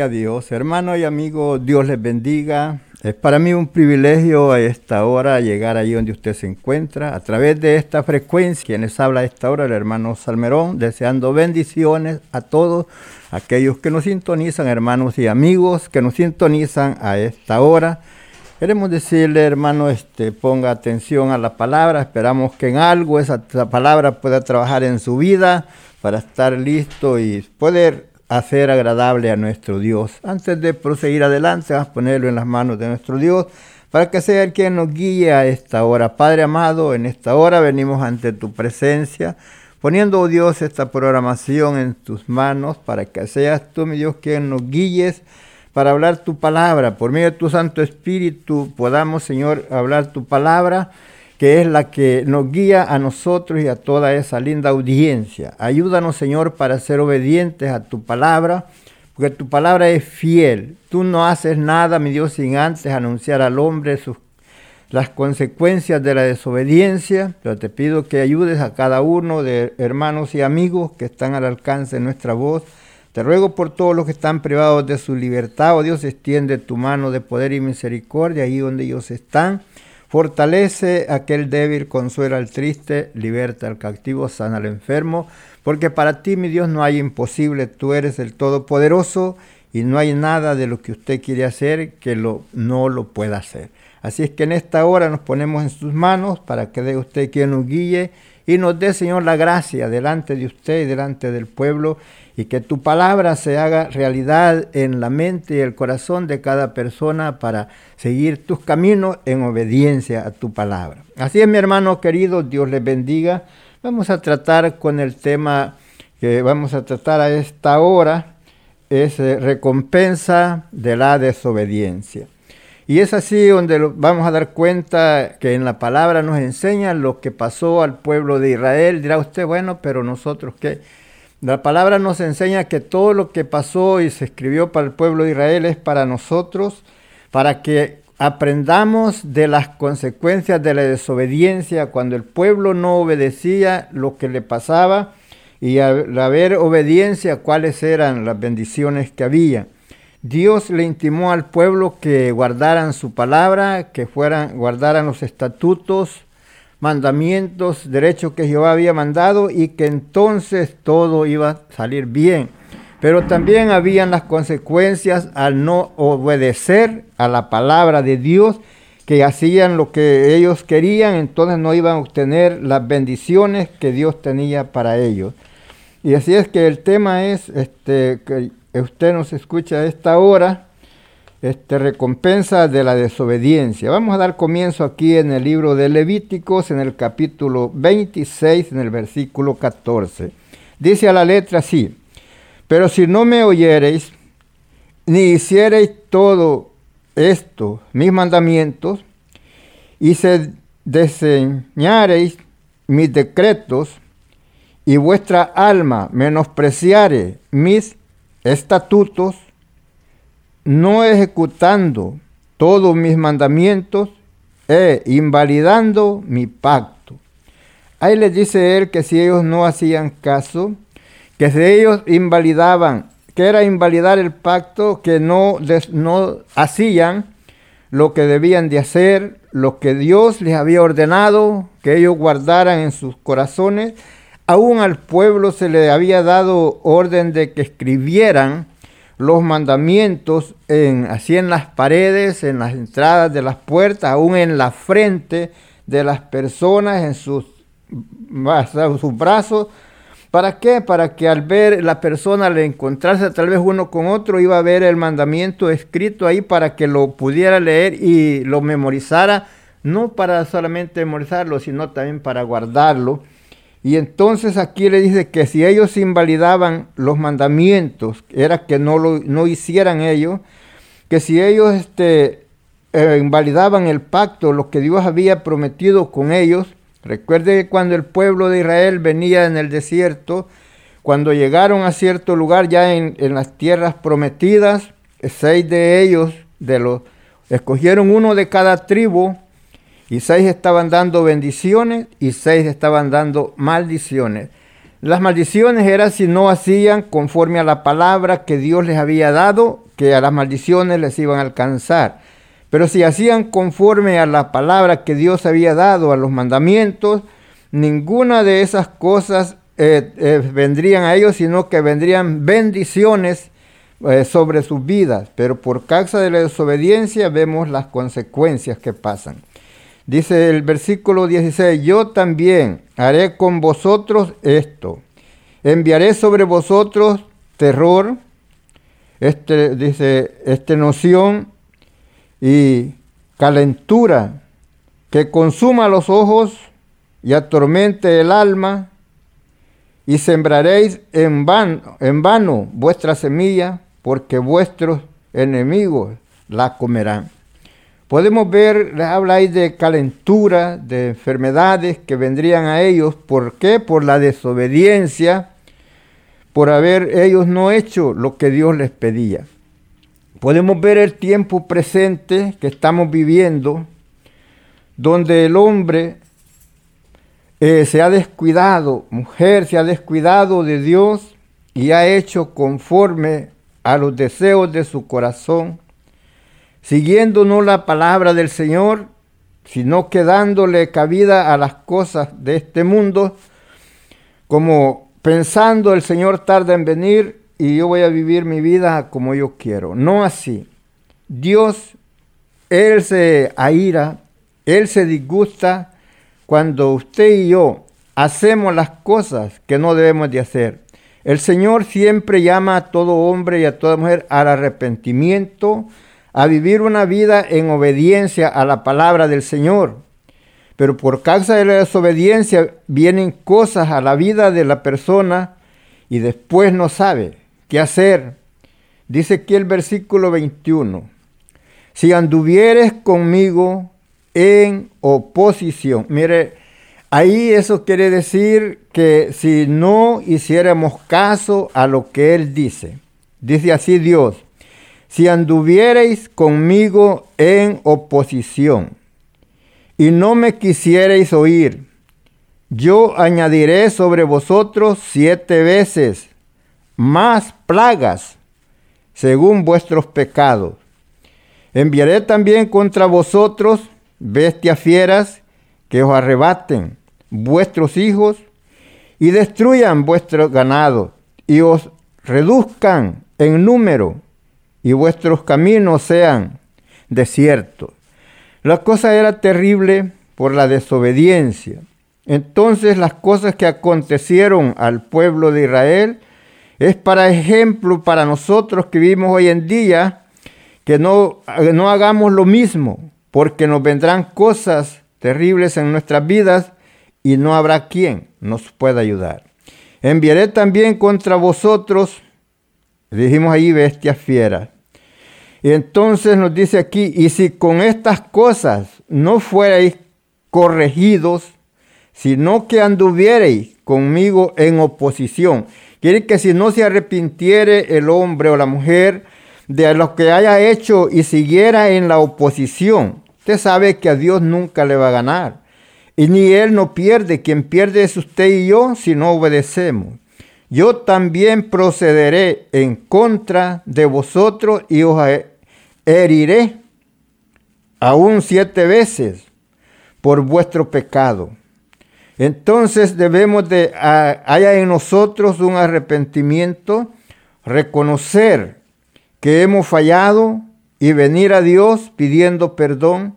A Dios, hermano y amigo, Dios les bendiga. Es para mí un privilegio a esta hora llegar ahí donde usted se encuentra, a través de esta frecuencia. Quienes habla a esta hora, el hermano Salmerón, deseando bendiciones a todos aquellos que nos sintonizan, hermanos y amigos que nos sintonizan a esta hora. Queremos decirle, hermano, este, ponga atención a la palabra. Esperamos que en algo esa, esa palabra pueda trabajar en su vida para estar listo y poder hacer agradable a nuestro Dios. Antes de proseguir adelante, vamos a ponerlo en las manos de nuestro Dios para que sea el quien nos guíe a esta hora. Padre amado, en esta hora venimos ante tu presencia, poniendo, oh Dios, esta programación en tus manos para que seas tú, mi Dios, quien nos guíes para hablar tu palabra. Por medio de tu Santo Espíritu podamos, Señor, hablar tu palabra que es la que nos guía a nosotros y a toda esa linda audiencia. Ayúdanos, Señor, para ser obedientes a tu palabra, porque tu palabra es fiel. Tú no haces nada, mi Dios, sin antes anunciar al hombre sus, las consecuencias de la desobediencia, pero te pido que ayudes a cada uno de hermanos y amigos que están al alcance de nuestra voz. Te ruego por todos los que están privados de su libertad, oh Dios, extiende tu mano de poder y misericordia ahí donde ellos están. Fortalece aquel débil, consuela al triste, liberta al cautivo, sana al enfermo, porque para ti, mi Dios, no hay imposible, tú eres el Todopoderoso y no hay nada de lo que usted quiere hacer que lo, no lo pueda hacer. Así es que en esta hora nos ponemos en sus manos para que dé usted quien nos guíe y nos dé, Señor, la gracia delante de usted y delante del pueblo y que tu palabra se haga realidad en la mente y el corazón de cada persona para seguir tus caminos en obediencia a tu palabra. Así es, mi hermano querido, Dios les bendiga. Vamos a tratar con el tema que vamos a tratar a esta hora, es eh, recompensa de la desobediencia. Y es así donde vamos a dar cuenta que en la palabra nos enseña lo que pasó al pueblo de Israel. Dirá usted, bueno, pero nosotros qué la palabra nos enseña que todo lo que pasó y se escribió para el pueblo de Israel es para nosotros, para que aprendamos de las consecuencias de la desobediencia cuando el pueblo no obedecía lo que le pasaba y al haber obediencia cuáles eran las bendiciones que había. Dios le intimó al pueblo que guardaran su palabra, que fueran guardaran los estatutos mandamientos, derechos que Jehová había mandado y que entonces todo iba a salir bien. Pero también habían las consecuencias al no obedecer a la palabra de Dios, que hacían lo que ellos querían, entonces no iban a obtener las bendiciones que Dios tenía para ellos. Y así es que el tema es, este, que usted nos escucha a esta hora, este, recompensa de la desobediencia. Vamos a dar comienzo aquí en el libro de Levíticos, en el capítulo 26, en el versículo 14. Dice a la letra así, pero si no me oyereis, ni hiciereis todo esto, mis mandamientos, y se deseñareis mis decretos, y vuestra alma menospreciare mis estatutos, no ejecutando todos mis mandamientos e invalidando mi pacto. Ahí les dice él que si ellos no hacían caso, que si ellos invalidaban, que era invalidar el pacto, que no, no hacían lo que debían de hacer, lo que Dios les había ordenado que ellos guardaran en sus corazones, aún al pueblo se le había dado orden de que escribieran los mandamientos en, así en las paredes, en las entradas de las puertas, aún en la frente de las personas, en sus, brazos. ¿Para qué? Para que al ver la persona, al encontrarse tal vez uno con otro, iba a ver el mandamiento escrito ahí para que lo pudiera leer y lo memorizara, no para solamente memorizarlo, sino también para guardarlo y entonces aquí le dice que si ellos invalidaban los mandamientos, era que no lo no hicieran ellos, que si ellos este, eh, invalidaban el pacto, lo que Dios había prometido con ellos, recuerde que cuando el pueblo de Israel venía en el desierto, cuando llegaron a cierto lugar ya en, en las tierras prometidas, seis de ellos, de los, escogieron uno de cada tribu, y seis estaban dando bendiciones y seis estaban dando maldiciones. Las maldiciones eran si no hacían conforme a la palabra que Dios les había dado, que a las maldiciones les iban a alcanzar. Pero si hacían conforme a la palabra que Dios había dado, a los mandamientos, ninguna de esas cosas eh, eh, vendrían a ellos, sino que vendrían bendiciones eh, sobre sus vidas. Pero por causa de la desobediencia vemos las consecuencias que pasan. Dice el versículo 16, yo también haré con vosotros esto. Enviaré sobre vosotros terror, este, dice, esta noción y calentura que consuma los ojos y atormente el alma, y sembraréis en vano, en vano vuestra semilla, porque vuestros enemigos la comerán. Podemos ver, habla ahí de calentura, de enfermedades que vendrían a ellos. ¿Por qué? Por la desobediencia, por haber ellos no hecho lo que Dios les pedía. Podemos ver el tiempo presente que estamos viviendo, donde el hombre eh, se ha descuidado, mujer se ha descuidado de Dios y ha hecho conforme a los deseos de su corazón siguiendo no la palabra del Señor, sino que dándole cabida a las cosas de este mundo, como pensando el Señor tarda en venir y yo voy a vivir mi vida como yo quiero. No así. Dios, Él se aira, Él se disgusta cuando usted y yo hacemos las cosas que no debemos de hacer. El Señor siempre llama a todo hombre y a toda mujer al arrepentimiento, a vivir una vida en obediencia a la palabra del Señor. Pero por causa de la desobediencia vienen cosas a la vida de la persona y después no sabe qué hacer. Dice aquí el versículo 21. Si anduvieres conmigo en oposición. Mire, ahí eso quiere decir que si no hiciéramos caso a lo que Él dice. Dice así Dios, si anduviereis conmigo en oposición y no me quisiereis oír, yo añadiré sobre vosotros siete veces más plagas según vuestros pecados. Enviaré también contra vosotros bestias fieras que os arrebaten vuestros hijos y destruyan vuestro ganado y os reduzcan en número y vuestros caminos sean desiertos. La cosa era terrible por la desobediencia. Entonces las cosas que acontecieron al pueblo de Israel es para ejemplo para nosotros que vivimos hoy en día que no, no hagamos lo mismo, porque nos vendrán cosas terribles en nuestras vidas y no habrá quien nos pueda ayudar. Enviaré también contra vosotros, dijimos ahí, bestias fieras. Y entonces nos dice aquí, y si con estas cosas no fuerais corregidos, sino que anduviereis conmigo en oposición. Quiere que si no se arrepintiere el hombre o la mujer de lo que haya hecho y siguiera en la oposición, usted sabe que a Dios nunca le va a ganar. Y ni Él no pierde, quien pierde es usted y yo si no obedecemos. Yo también procederé en contra de vosotros y os heriré aún siete veces por vuestro pecado. Entonces debemos de, haya en nosotros un arrepentimiento, reconocer que hemos fallado y venir a Dios pidiendo perdón,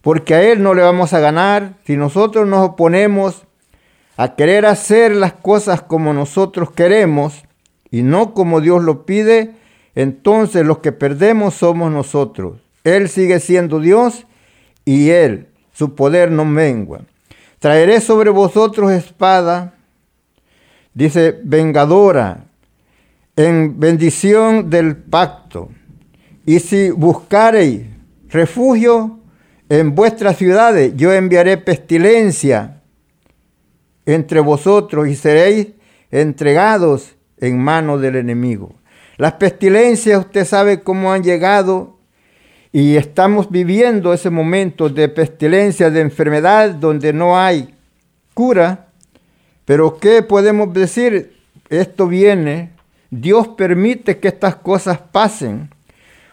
porque a Él no le vamos a ganar si nosotros nos oponemos a querer hacer las cosas como nosotros queremos y no como Dios lo pide, entonces los que perdemos somos nosotros. Él sigue siendo Dios y Él su poder no mengua. Traeré sobre vosotros espada, dice, vengadora, en bendición del pacto. Y si buscareis refugio en vuestras ciudades, yo enviaré pestilencia entre vosotros y seréis entregados en manos del enemigo. Las pestilencias, usted sabe cómo han llegado y estamos viviendo ese momento de pestilencia, de enfermedad, donde no hay cura. Pero ¿qué podemos decir? Esto viene, Dios permite que estas cosas pasen,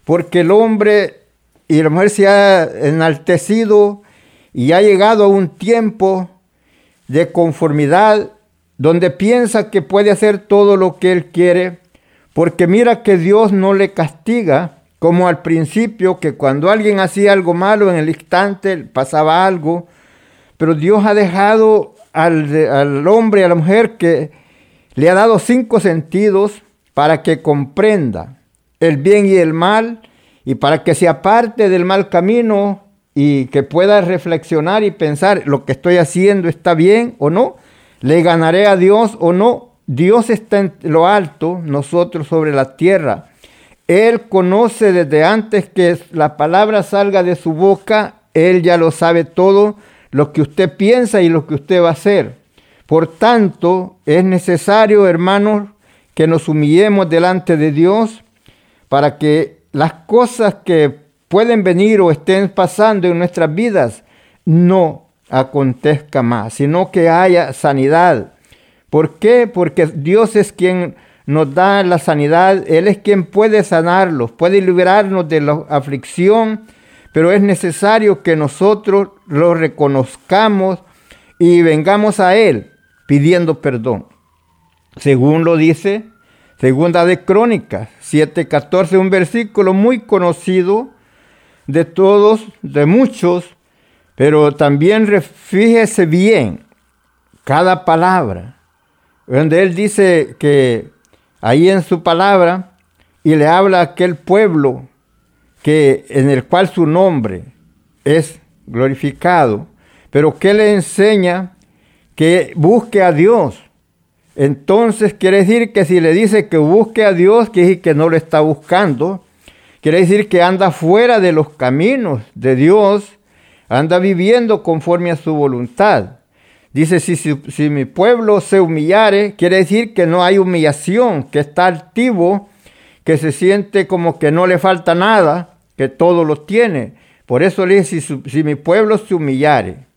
porque el hombre y la mujer se ha enaltecido y ha llegado a un tiempo de conformidad donde piensa que puede hacer todo lo que él quiere, porque mira que Dios no le castiga, como al principio, que cuando alguien hacía algo malo en el instante pasaba algo, pero Dios ha dejado al, al hombre y a la mujer que le ha dado cinco sentidos para que comprenda el bien y el mal y para que se aparte del mal camino y que pueda reflexionar y pensar lo que estoy haciendo está bien o no, le ganaré a Dios o no. Dios está en lo alto, nosotros sobre la tierra. Él conoce desde antes que la palabra salga de su boca, Él ya lo sabe todo, lo que usted piensa y lo que usted va a hacer. Por tanto, es necesario, hermanos, que nos humillemos delante de Dios para que las cosas que pueden venir o estén pasando en nuestras vidas no acontezca más, sino que haya sanidad. ¿Por qué? Porque Dios es quien nos da la sanidad, Él es quien puede sanarlos, puede liberarnos de la aflicción, pero es necesario que nosotros lo reconozcamos y vengamos a Él pidiendo perdón. Según lo dice Segunda de Crónicas 7:14, un versículo muy conocido de todos, de muchos, pero también fíjese bien cada palabra, donde él dice que ahí en su palabra y le habla a aquel pueblo que, en el cual su nombre es glorificado, pero que le enseña que busque a Dios. Entonces quiere decir que si le dice que busque a Dios, quiere decir que no lo está buscando. Quiere decir que anda fuera de los caminos de Dios, anda viviendo conforme a su voluntad. Dice, si, si, mi pueblo se humillare, quiere decir que no hay humillación, que está altivo, que se siente como que no le falta nada, que todo lo tiene. Por eso le dice, si, si mi pueblo se humillare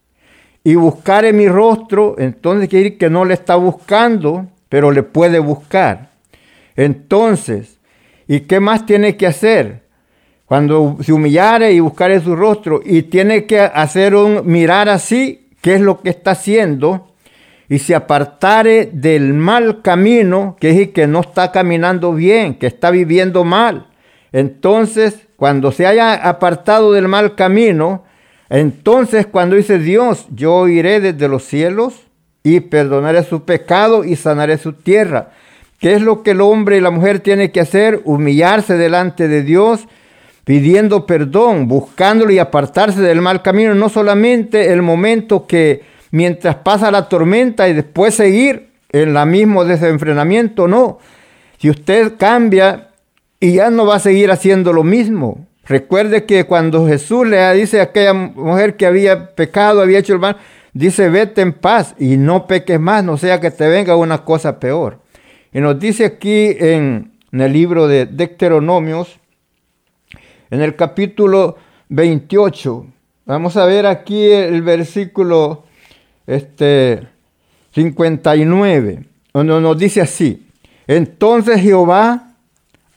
y buscare mi rostro, entonces quiere decir que no le está buscando, pero le puede buscar. Entonces, ¿y qué más tiene que hacer? Cuando se humillare y buscare su rostro, y tiene que hacer un mirar así, qué es lo que está haciendo y se apartare del mal camino, que es que no está caminando bien, que está viviendo mal. Entonces, cuando se haya apartado del mal camino, entonces cuando dice Dios, yo iré desde los cielos y perdonaré su pecado y sanaré su tierra. ¿Qué es lo que el hombre y la mujer tienen que hacer? Humillarse delante de Dios, pidiendo perdón, buscándolo y apartarse del mal camino, no solamente el momento que mientras pasa la tormenta y después seguir en la mismo desenfrenamiento, no. Si usted cambia y ya no va a seguir haciendo lo mismo. Recuerde que cuando Jesús le dice a aquella mujer que había pecado, había hecho el mal, dice, vete en paz y no peques más, no sea que te venga una cosa peor. Y nos dice aquí en, el libro de Deuteronomios, en el capítulo 28, vamos a ver aquí el versículo este, 59, donde nos dice así, entonces Jehová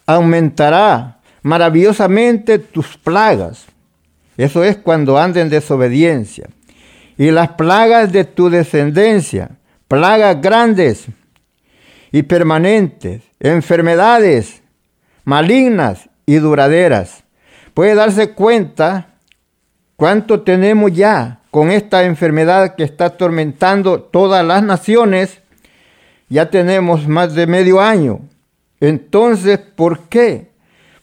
aumentará maravillosamente tus plagas. Eso es cuando anden en desobediencia. Y las plagas de tu descendencia, plagas grandes y permanentes, enfermedades malignas y duraderas. Puede darse cuenta cuánto tenemos ya con esta enfermedad que está atormentando todas las naciones. Ya tenemos más de medio año entonces, ¿por qué?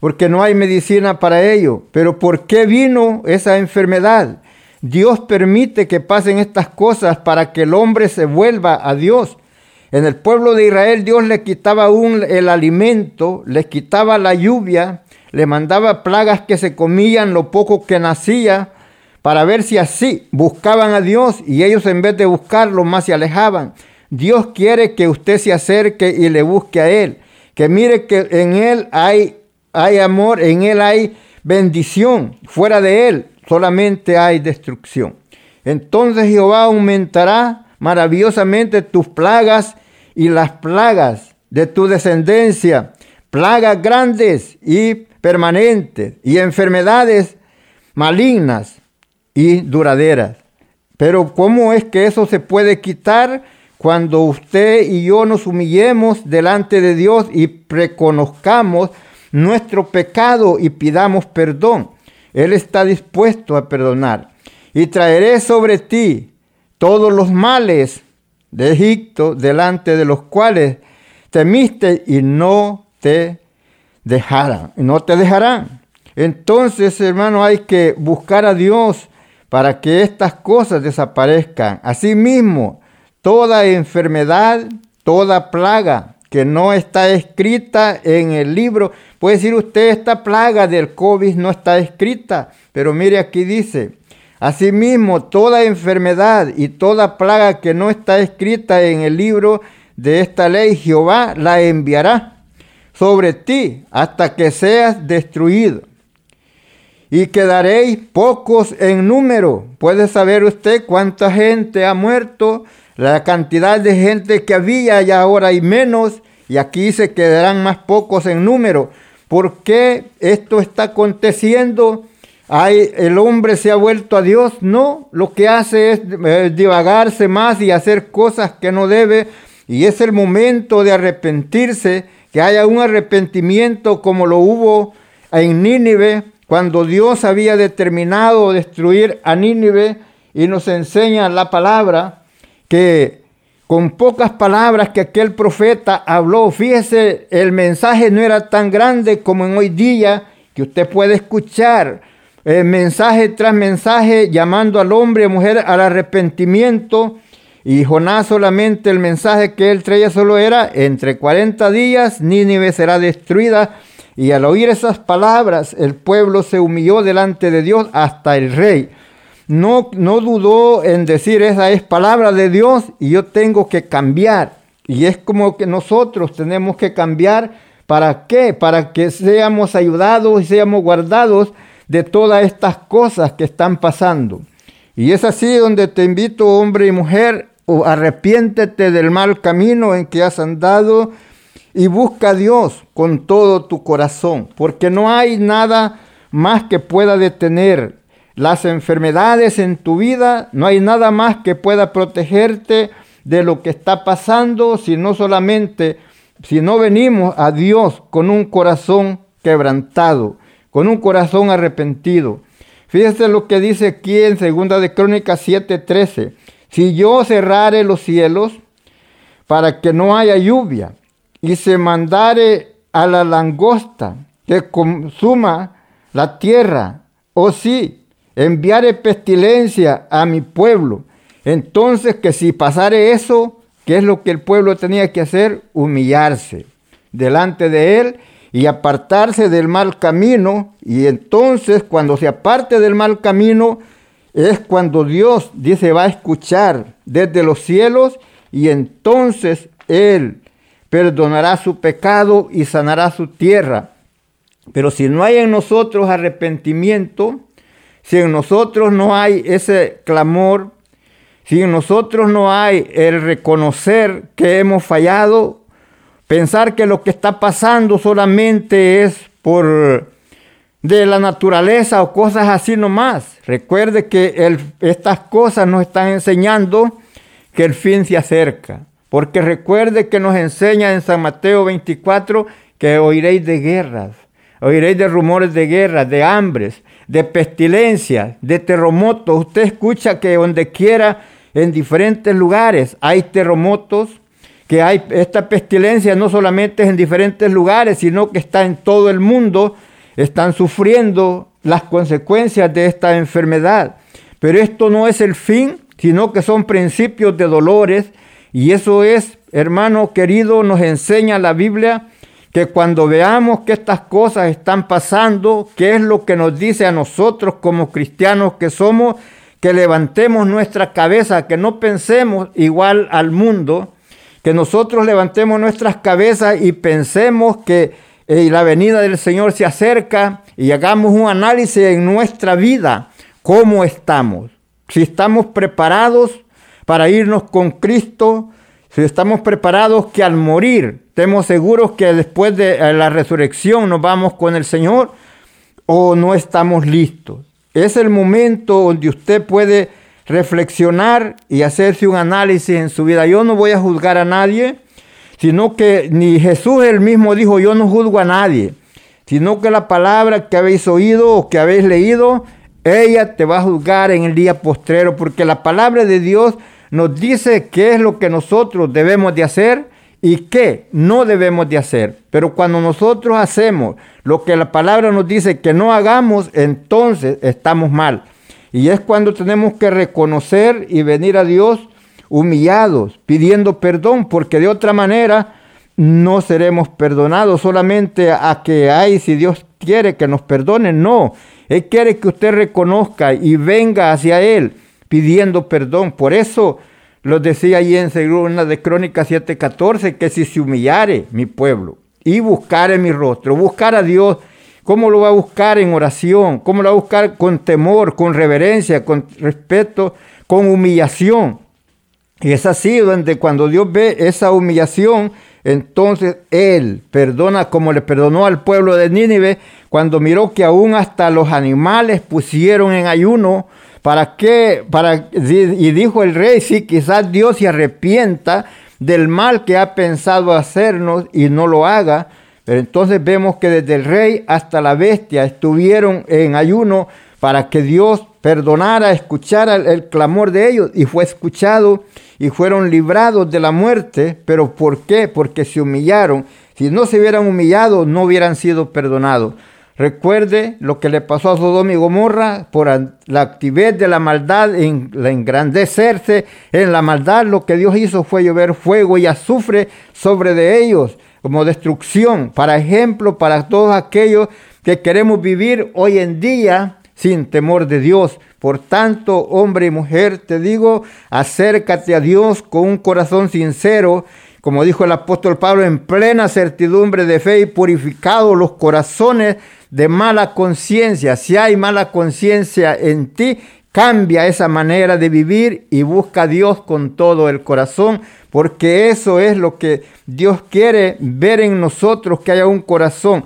Porque no hay medicina para ello. Pero ¿por qué vino esa enfermedad? Dios permite que pasen estas cosas para que el hombre se vuelva a Dios. En el pueblo de Israel Dios le quitaba un, el alimento, les quitaba la lluvia, le mandaba plagas que se comían lo poco que nacía, para ver si así buscaban a Dios y ellos en vez de buscarlo más se alejaban. Dios quiere que usted se acerque y le busque a Él que mire que en Él hay, hay amor, en Él hay bendición, fuera de Él solamente hay destrucción. Entonces Jehová aumentará maravillosamente tus plagas y las plagas de tu descendencia, plagas grandes y permanentes y enfermedades malignas y duraderas. Pero ¿cómo es que eso se puede quitar? cuando usted y yo nos humillemos delante de Dios y reconozcamos nuestro pecado y pidamos perdón. Él está dispuesto a perdonar. Y traeré sobre ti todos los males de Egipto delante de los cuales temiste y no te dejarán. No te dejarán. Entonces, hermano, hay que buscar a Dios para que estas cosas desaparezcan. Asimismo, toda enfermedad, toda plaga que no está escrita en el libro. Puede decir usted, esta plaga del COVID no está escrita, pero mire aquí dice, asimismo, toda enfermedad y toda plaga que no está escrita en el libro de esta ley, Jehová la enviará sobre ti hasta que seas destruido. Y quedaréis pocos en número. ¿Puede saber usted cuánta gente ha muerto la cantidad de gente que había y ahora hay menos y aquí se quedarán más pocos en número. ¿Por qué esto está aconteciendo? El hombre se ha vuelto a Dios. No, lo que hace es eh, divagarse más y hacer cosas que no debe. Y es el momento de arrepentirse, que haya un arrepentimiento como lo hubo en Nínive, cuando Dios había determinado destruir a Nínive y nos enseña la palabra que con pocas palabras que aquel profeta habló, fíjese, el mensaje no era tan grande como en hoy día, que usted puede escuchar eh, mensaje tras mensaje llamando al hombre y mujer al arrepentimiento. Y Jonás solamente el mensaje que él traía solo era, entre 40 días Nínive será destruida. Y al oír esas palabras, el pueblo se humilló delante de Dios hasta el rey no, no dudó en decir esa es palabra de Dios y yo tengo que cambiar. Y es como que nosotros tenemos que cambiar. ¿Para qué? Para que seamos ayudados y seamos guardados de todas estas cosas que están pasando. Y es así donde te invito, hombre y mujer, o arrepiéntete del mal camino en que has andado y busca a Dios con todo tu corazón, porque no hay nada más que pueda detener las enfermedades en tu vida, no hay nada más que pueda protegerte de lo que está pasando, si no solamente, si no venimos a Dios con un corazón quebrantado, con un corazón arrepentido. Fíjese lo que dice aquí en Segunda de Crónicas 7:13. Si yo cerrare los cielos para que no haya lluvia y se mandare a la langosta que consuma la tierra, o si enviare pestilencia a mi pueblo, entonces que si pasare eso, ¿qué es lo que el pueblo tenía que hacer? Humillarse delante de él y apartarse del mal camino. Y entonces cuando se aparte del mal camino, es cuando Dios dice va a escuchar desde los cielos y entonces Él perdonará su pecado y sanará su tierra. Pero si no hay en nosotros arrepentimiento, si en nosotros no hay ese clamor, si en nosotros no hay el reconocer que hemos fallado, pensar que lo que está pasando solamente es por de la naturaleza o cosas así nomás. Recuerde que estas cosas nos están enseñando que el fin se acerca. Porque recuerde que nos enseña en San Mateo 24 que oiréis de guerras, oiréis de rumores de guerras, de hambres, de pestilencias, de terremotos. Usted escucha que donde quiera en diferentes lugares hay terremotos, que hay esta pestilencia no solamente es en diferentes lugares, sino que está en todo el mundo, están sufriendo las consecuencias de esta enfermedad. Pero esto no es el fin, sino que son principios de dolores, y eso es, hermano querido, nos enseña la Biblia que cuando veamos que estas cosas están pasando, qué es lo que nos dice a nosotros como cristianos que somos, que levantemos nuestra cabeza, que no pensemos igual al mundo, que nosotros levantemos nuestras cabezas y pensemos que eh, la venida del Señor se acerca y hagamos un análisis en nuestra vida, cómo estamos, si estamos preparados para irnos con Cristo, si estamos preparados que al morir estemos seguros que después de eh, la resurrección nos vamos con el Señor o no estamos listos. Es el momento donde usted puede reflexionar y hacerse un análisis en su vida. Yo no voy a juzgar a nadie, sino que ni Jesús él mismo dijo, yo no juzgo a nadie, sino que la palabra que habéis oído o que habéis leído, ella te va a juzgar en el día postrero, porque la palabra de Dios nos dice qué es lo que nosotros debemos de hacer y qué no debemos de hacer. Pero cuando nosotros hacemos lo que la palabra nos dice que no hagamos, entonces estamos mal. Y es cuando tenemos que reconocer y venir a Dios humillados, pidiendo perdón, porque de otra manera no seremos perdonados solamente a que hay, si Dios quiere que nos perdone, no. Él quiere que usted reconozca y venga hacia Él pidiendo perdón. Por eso lo decía allí en segunda de Crónicas 7:14, que si se humillare mi pueblo y buscare mi rostro, buscar a Dios, ¿cómo lo va a buscar en oración? ¿Cómo lo va a buscar con temor, con reverencia, con respeto, con humillación? Es así donde cuando Dios ve esa humillación, entonces Él perdona como le perdonó al pueblo de Nínive cuando miró que aún hasta los animales pusieron en ayuno ¿Para qué? Para, y dijo el rey, sí, quizás Dios se arrepienta del mal que ha pensado hacernos y no lo haga. Pero entonces vemos que desde el rey hasta la bestia estuvieron en ayuno para que Dios perdonara, escuchara el, clamor de ellos y fue escuchado y fueron librados de la muerte. Pero ¿por qué? Porque se humillaron. Si no se hubieran humillado, no hubieran sido perdonados. Recuerde lo que le pasó a Sodoma y Gomorra por la actividad de la maldad, en la engrandecerse en la maldad. Lo que Dios hizo fue llover fuego y azufre sobre de ellos como destrucción. Para ejemplo, para todos aquellos que queremos vivir hoy en día sin temor de Dios. Por tanto, hombre y mujer, te digo, acércate a Dios con un corazón sincero como dijo el apóstol Pablo, en plena certidumbre de fe y purificados los corazones de mala conciencia. Si hay mala conciencia en ti, cambia esa manera de vivir y busca a Dios con todo el corazón, porque eso es lo que Dios quiere ver en nosotros, que haya un corazón.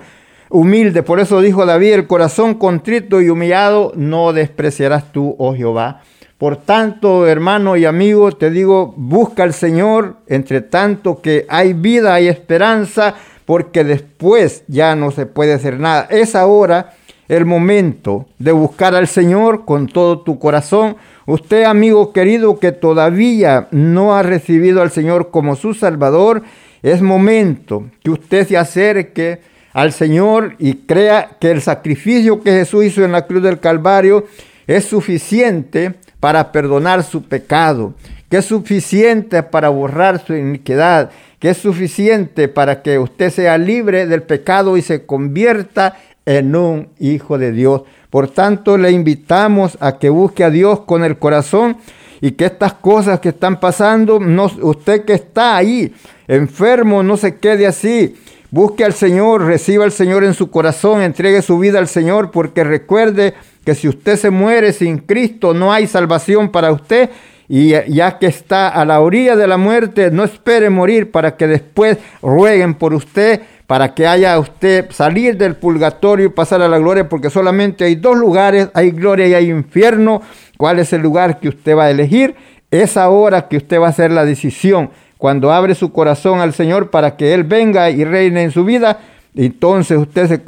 Humilde. Por eso dijo David, el corazón contrito y humillado no despreciarás tú, oh Jehová. Por tanto, hermano y amigo, te digo, busca al Señor, entre tanto que hay vida, hay esperanza, porque después ya no se puede hacer nada. Es ahora el momento de buscar al Señor con todo tu corazón. Usted, amigo querido, que todavía no ha recibido al Señor como su Salvador, es momento que usted se acerque al Señor y crea que el sacrificio que Jesús hizo en la cruz del Calvario es suficiente para perdonar su pecado, que es suficiente para borrar su iniquidad, que es suficiente para que usted sea libre del pecado y se convierta en un hijo de Dios. Por tanto, le invitamos a que busque a Dios con el corazón y que estas cosas que están pasando, no, usted que está ahí enfermo, no se quede así. Busque al Señor, reciba al Señor en su corazón, entregue su vida al Señor, porque recuerde que si usted se muere sin Cristo, no hay salvación para usted. Y ya que está a la orilla de la muerte, no espere morir para que después rueguen por usted para que haya usted salir del purgatorio y pasar a la gloria, porque solamente hay dos lugares, hay gloria y hay infierno. ¿Cuál es el lugar que usted va a elegir? Es ahora que usted va a hacer la decisión. Cuando abre su corazón al Señor para que Él venga y reine en su vida, entonces usted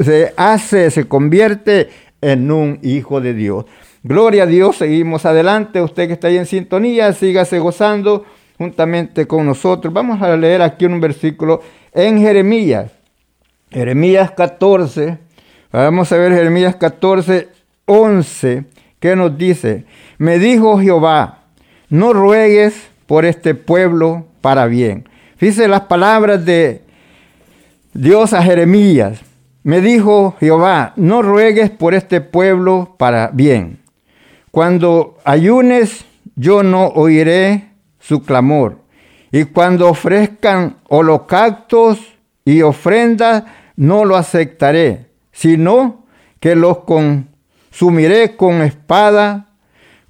se, hace, se convierte en un hijo de Dios. Gloria a Dios, seguimos adelante. Usted que está ahí en sintonía, sígase gozando juntamente con nosotros. Vamos a leer aquí un versículo en Jeremías. Jeremías 14. Vamos a ver Jeremías 14, 11. ¿Qué nos dice? Me dijo Jehová, no ruegues por este pueblo para bien. Fíjese las palabras de Dios a Jeremías. Me dijo Jehová, no ruegues por este pueblo para bien. Cuando ayunes, yo no oiré su clamor. Y cuando ofrezcan holocaustos y ofrendas, no lo aceptaré, sino que los consumiré con espada,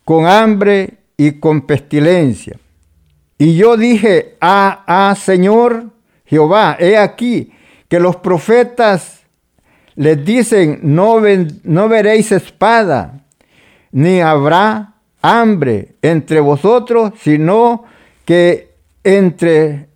con hambre y con pestilencia. Y yo dije, ah, ah, Señor Jehová, he aquí que los profetas les dicen, no, no veréis espada, ni habrá hambre entre vosotros, sino que entre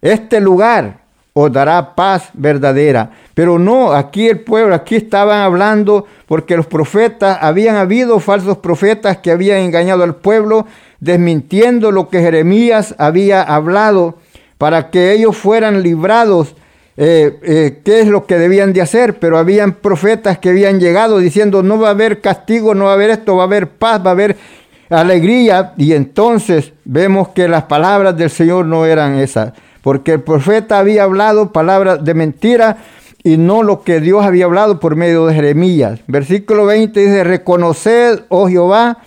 este lugar os dará paz verdadera. Pero no, aquí el pueblo, aquí estaban hablando porque los profetas, habían habido falsos profetas que habían engañado al pueblo, desmintiendo lo que Jeremías había hablado para que ellos fueran librados. Eh, eh, qué es lo que debían de hacer, pero habían profetas que habían llegado diciendo no va a haber castigo, no va a haber esto, va a haber paz, va a haber alegría y entonces vemos que las palabras del Señor no eran esas, porque el profeta había hablado palabras de mentira y no lo que Dios había hablado por medio de Jeremías. Versículo 20 dice, reconoced, oh Jehová,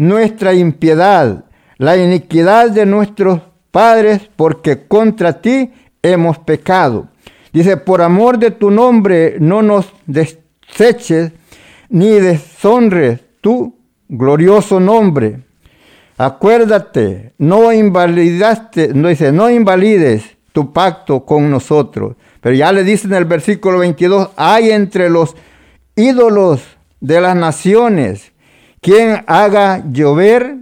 nuestra impiedad, la iniquidad de nuestros padres, porque contra ti hemos pecado. Dice, por amor de tu nombre no nos deseches ni deshonres tú glorioso nombre. Acuérdate, no invalidaste, no dice, no invalides tu pacto con nosotros. Pero ya le dice en el versículo 22, hay entre los ídolos de las naciones quien haga llover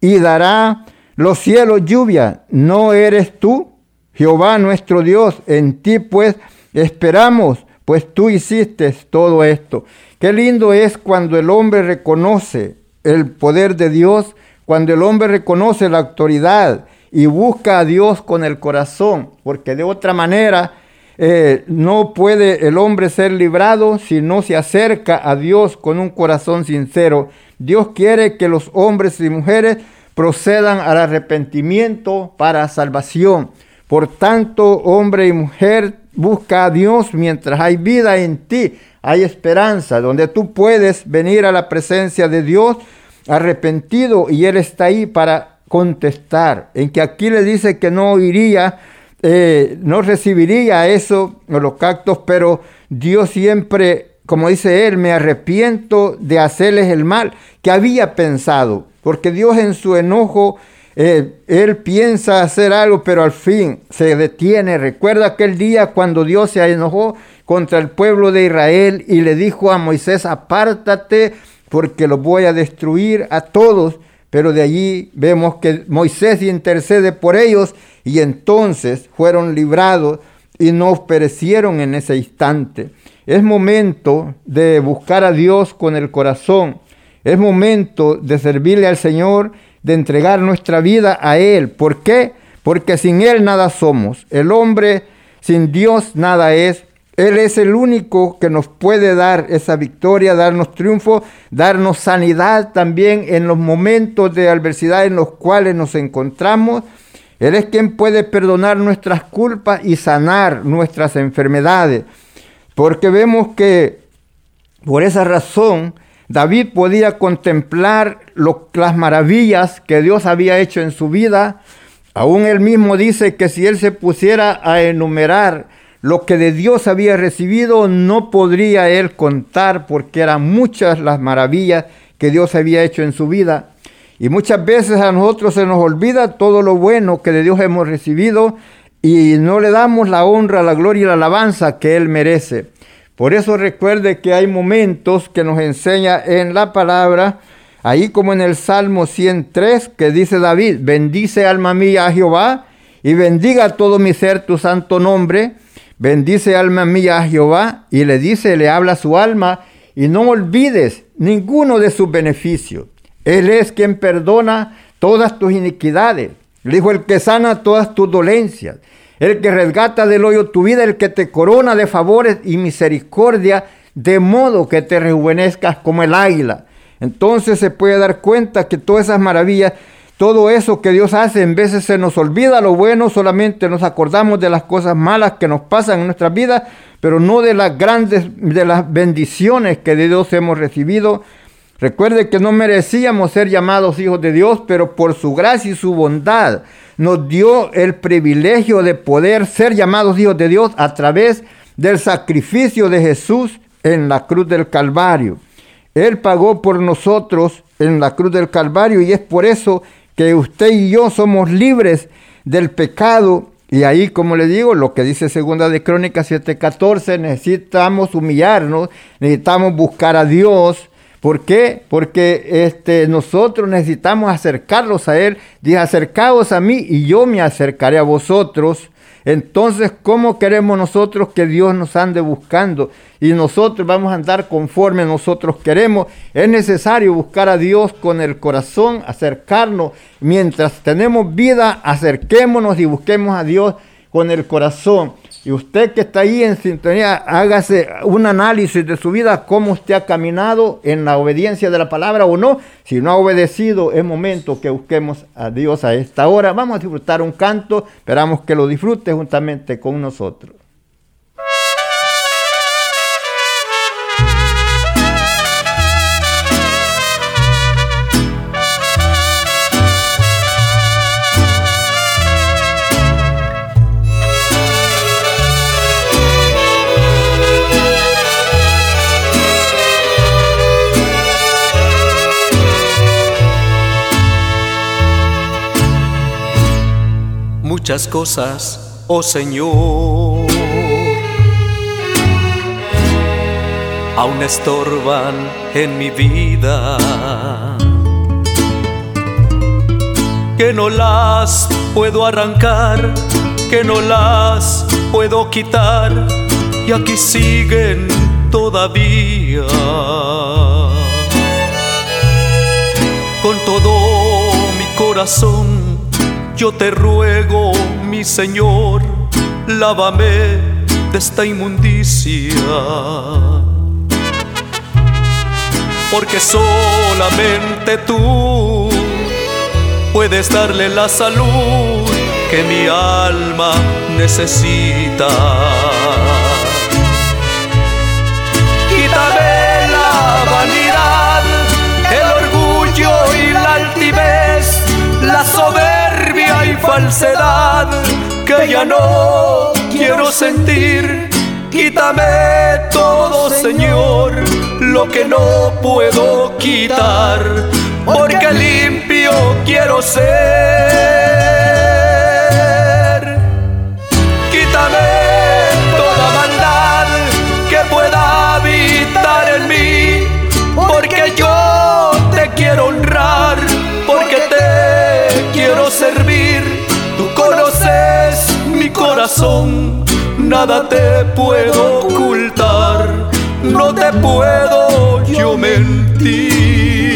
y dará los cielos lluvia. ¿No eres tú, Jehová nuestro Dios? En ti pues esperamos, pues tú hiciste todo esto. Qué lindo es cuando el hombre reconoce el poder de Dios, cuando el hombre reconoce la autoridad y busca a Dios con el corazón, porque de otra manera eh, no puede el hombre ser librado si no se acerca a Dios con un corazón sincero. Dios quiere que los hombres y mujeres procedan al arrepentimiento para salvación. Por tanto, hombre y mujer, busca a Dios mientras hay vida en ti, hay esperanza, donde tú puedes venir a la presencia de Dios arrepentido y Él está ahí para contestar. En que aquí le dice que no iría, eh, no recibiría eso, los cactos, pero Dios siempre, como dice Él, me arrepiento de hacerles el mal que había pensado, porque Dios en su enojo eh, él piensa hacer algo, pero al fin se detiene. Recuerda aquel día cuando Dios se enojó contra el pueblo de Israel y le dijo a Moisés, apártate porque los voy a destruir a todos. Pero de allí vemos que Moisés intercede por ellos y entonces fueron librados y no perecieron en ese instante. Es momento de buscar a Dios con el corazón. Es momento de servirle al Señor de entregar nuestra vida a Él. ¿Por qué? Porque sin Él nada somos. El hombre sin Dios nada es. Él es el único que nos puede dar esa victoria, darnos triunfo, darnos sanidad también en los momentos de adversidad en los cuales nos encontramos. Él es quien puede perdonar nuestras culpas y sanar nuestras enfermedades. Porque vemos que por esa razón David podía contemplar las maravillas que Dios había hecho en su vida. Aún él mismo dice que si él se pusiera a enumerar lo que de Dios había recibido, no podría él contar porque eran muchas las maravillas que Dios había hecho en su vida. Y muchas veces a nosotros se nos olvida todo lo bueno que de Dios hemos recibido y no le damos la honra, la gloria y la alabanza que Él merece. Por eso recuerde que hay momentos que nos enseña en la palabra, ahí como en el Salmo 103, que dice David, bendice alma mía a Jehová y bendiga todo mi ser tu santo nombre. Bendice alma mía a Jehová y le dice, le habla su alma y no olvides ninguno de sus beneficios. Él es quien perdona todas tus iniquidades. Le dijo el que sana todas tus dolencias el que resgata del hoyo tu vida, el que te corona de favores y misericordia, de modo que te rejuvenezcas como el águila. Entonces se puede dar cuenta que todas esas maravillas, todo eso que Dios hace, en veces se nos olvida lo bueno, solamente nos acordamos de las cosas malas que nos pasan en nuestras vidas, pero no de las grandes, de las bendiciones que de Dios hemos recibido. Recuerde que no merecíamos ser llamados hijos de Dios, pero por su gracia y su bondad nos dio el privilegio de poder ser llamados hijos de Dios a través del sacrificio de Jesús en la cruz del Calvario. Él pagó por nosotros en la cruz del Calvario y es por eso que usted y yo somos libres del pecado. Y ahí, como le digo, lo que dice Segunda de Crónicas 7:14, necesitamos humillarnos, necesitamos buscar a Dios, ¿Por qué? Porque este, nosotros necesitamos acercarlos a Él. Dice, acercaos a mí y yo me acercaré a vosotros. Entonces, ¿cómo queremos nosotros que Dios nos ande buscando? Y nosotros vamos a andar conforme nosotros queremos. Es necesario buscar a Dios con el corazón, acercarnos. Mientras tenemos vida, acerquémonos y busquemos a Dios con el corazón. Y usted que está ahí en sintonía, hágase un análisis de su vida, cómo usted ha caminado en la obediencia de la palabra o no. Si no ha obedecido, es momento que busquemos a Dios a esta hora. Vamos a disfrutar un canto, esperamos que lo disfrute juntamente con nosotros. Muchas cosas, oh Señor, aún estorban en mi vida, que no las puedo arrancar, que no las puedo quitar, y aquí siguen todavía. Con todo mi corazón yo te ruego, mi Señor, lávame de esta inmundicia. Porque solamente tú puedes darle la salud que mi alma necesita. Falsedad que ya no quiero sentir. Quítame todo, Señor, lo que no puedo quitar. porque limpio quiero ser. Quítame toda maldad que pueda habitar en mí, porque yo te quiero honrar, nada te puedo ocultar, no te puedo yo mentir.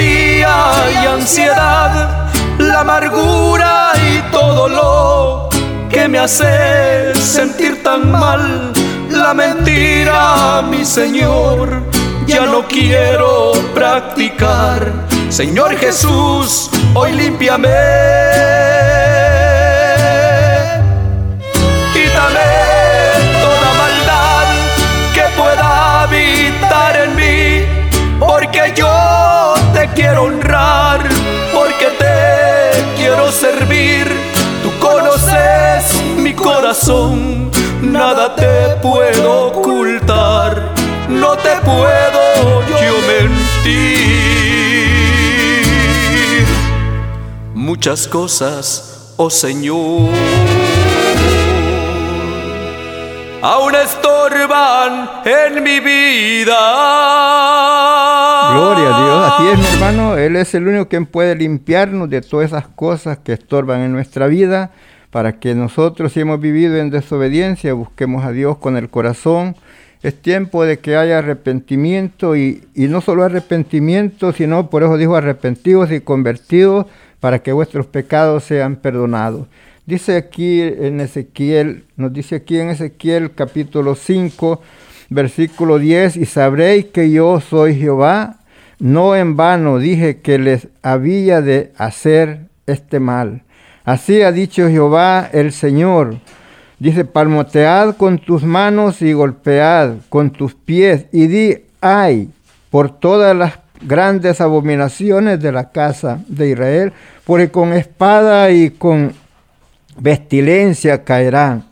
Y ansiedad, la amargura y todo lo que me hace sentir tan mal. La mentira, mi Señor, ya no quiero practicar. Señor Jesús, hoy límpiame. Honrar, porque te quiero servir. Tú conoces mi corazón, nada te puedo ocultar, no te puedo yo mentir. Muchas cosas, oh Señor aún estorban en mi vida. Así es mi hermano, Él es el único quien puede limpiarnos de todas esas cosas que estorban en nuestra vida, para que nosotros si hemos vivido en desobediencia busquemos a Dios con el corazón. Es tiempo de que haya arrepentimiento y, y no solo arrepentimiento, sino por eso dijo arrepentidos y convertidos para que vuestros pecados sean perdonados. Dice aquí en Ezequiel, nos dice aquí en Ezequiel capítulo 5, versículo 10, y sabréis que yo soy Jehová, no en vano dije que les había de hacer este mal. Así ha dicho Jehová el Señor. Dice, palmotead con tus manos y golpead con tus pies y di, ay, por todas las grandes abominaciones de la casa de Israel, porque con espada y con pestilencia caerá.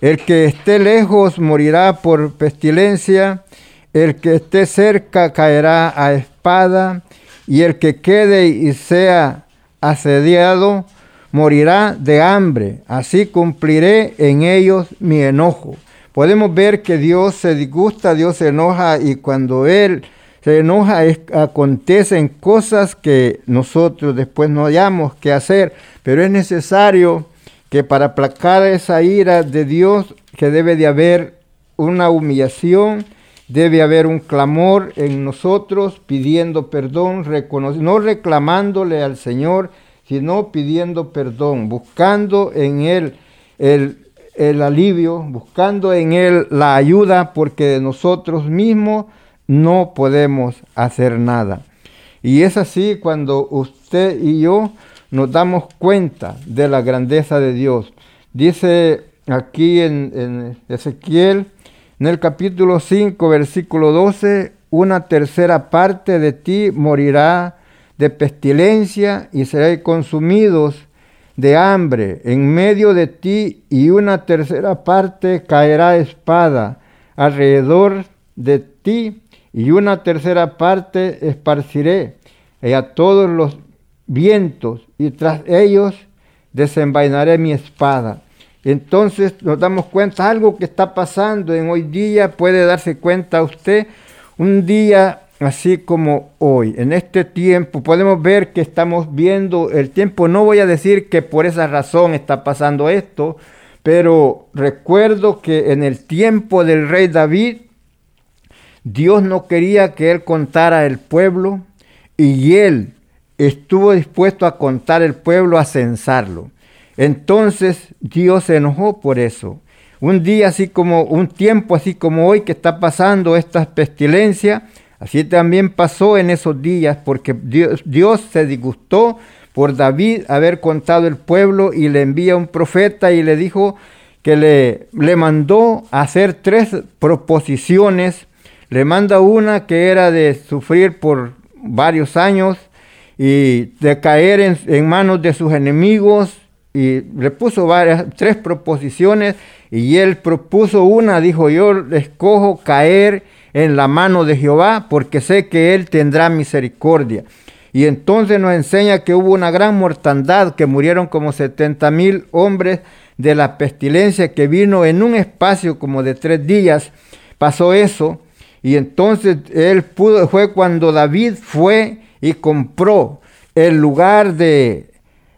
El que esté lejos morirá por pestilencia, el que esté cerca caerá a espada, y el que quede y sea asediado morirá de hambre. Así cumpliré en ellos mi enojo. Podemos ver que Dios se disgusta, Dios se enoja y cuando Él se enoja acontecen cosas que nosotros después no hayamos que hacer, pero es necesario que para aplacar esa ira de Dios, que debe de haber una humillación, debe haber un clamor en nosotros pidiendo perdón, no reclamándole al Señor, sino pidiendo perdón, buscando en Él el, alivio, buscando en Él la ayuda, porque de nosotros mismos no podemos hacer nada. Y es así cuando usted y yo nos damos cuenta de la grandeza de Dios. Dice aquí en, Ezequiel, en el capítulo 5, versículo 12, una tercera parte de ti morirá de pestilencia y seréis consumidos de hambre en medio de ti y una tercera parte caerá espada alrededor de ti y una tercera parte esparciré y a todos los vientos y tras ellos desenvainaré mi espada. Entonces nos damos cuenta, algo que está pasando en hoy día, puede darse cuenta usted, un día así como hoy, en este tiempo, podemos ver que estamos viendo el tiempo, no voy a decir que por esa razón está pasando esto, pero recuerdo que en el tiempo del rey David, Dios no quería que él contara el pueblo y él estuvo dispuesto a contar el pueblo, a censarlo. Entonces Dios se enojó por eso. Un día así como, un tiempo así como hoy que está pasando esta pestilencia, así también pasó en esos días porque Dios, Dios se disgustó por David haber contado el pueblo y le envía un profeta y le dijo que le, le mandó hacer tres proposiciones. Le manda una que era de sufrir por varios años y de caer en manos de sus enemigos y le puso varias, tres proposiciones y él propuso una, dijo yo escojo caer en la mano de Jehová porque sé que él tendrá misericordia. Y entonces nos enseña que hubo una gran mortandad, que murieron como 70 mil hombres de la pestilencia que vino en un espacio como de tres días. Pasó eso. Y entonces él pudo, fue cuando David fue y compró el lugar de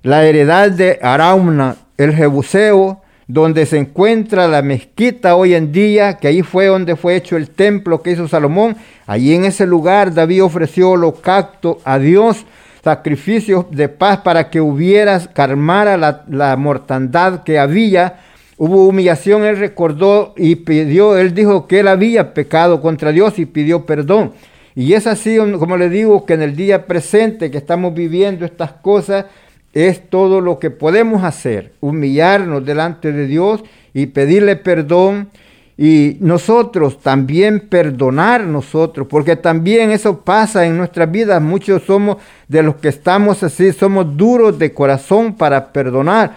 la heredad de Arauna, el Jebuseo, donde se encuentra la mezquita hoy en día, que ahí fue donde fue hecho el templo que hizo Salomón. Allí en ese lugar David ofreció holocausto a Dios, sacrificios de paz para que hubiera, calmara la, la mortandad que había. Hubo humillación, él recordó y pidió, él dijo que él había pecado contra Dios y pidió perdón. Y es así, como le digo, que en el día presente que estamos viviendo estas cosas, es todo lo que podemos hacer, humillarnos delante de Dios y pedirle perdón y nosotros también perdonar nosotros, porque también eso pasa en nuestras vidas. Muchos somos de los que estamos así, somos duros de corazón para perdonar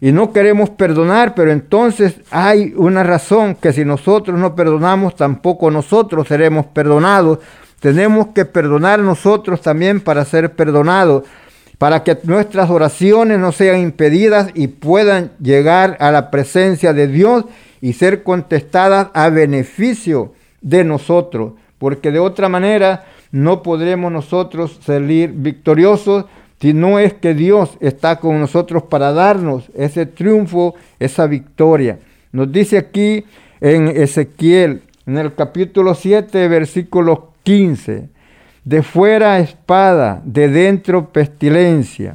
y no queremos perdonar, pero entonces hay una razón que si nosotros no perdonamos, tampoco nosotros seremos perdonados. Tenemos que perdonar nosotros también para ser perdonados para que nuestras oraciones no sean impedidas y puedan llegar a la presencia de Dios y ser contestadas a beneficio de nosotros, porque de otra manera no podremos nosotros salir victoriosos si no es que Dios está con nosotros para darnos ese triunfo, esa victoria. Nos dice aquí en Ezequiel, en el capítulo 7, versículo 15, de fuera espada, de dentro pestilencia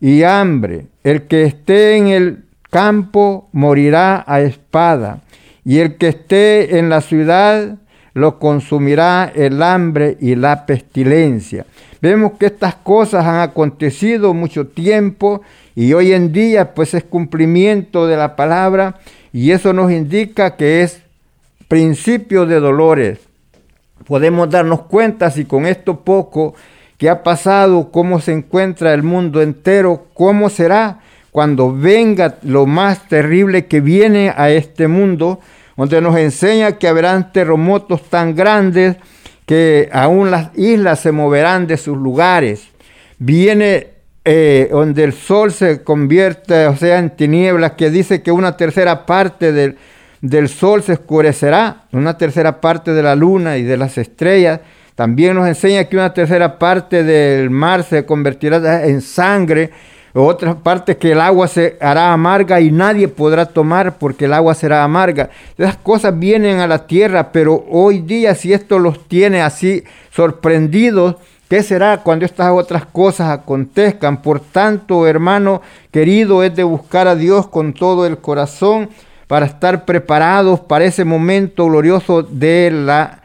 y hambre. El que esté en el campo morirá a espada, y el que esté en la ciudad lo consumirá el hambre y la pestilencia. Vemos que estas cosas han acontecido mucho tiempo y hoy en día pues es cumplimiento de la palabra y eso nos indica que es principio de dolores podemos darnos cuenta si con esto poco que ha pasado, cómo se encuentra el mundo entero, cómo será cuando venga lo más terrible que viene a este mundo, donde nos enseña que habrán terremotos tan grandes que aún las islas se moverán de sus lugares. Viene eh, donde el sol se convierte, o sea, en tinieblas, que dice que una tercera parte del, del sol se oscurecerá, una tercera parte de la luna y de las estrellas. También nos enseña que una tercera parte del mar se convertirá en sangre, otra parte que el agua se hará amarga y nadie podrá tomar porque el agua será amarga. Esas cosas vienen a la tierra, pero hoy día si esto los tiene así sorprendidos, ¿Qué será cuando estas otras cosas acontezcan? Por tanto, hermano querido, es de buscar a Dios con todo el corazón para estar preparados para ese momento glorioso de la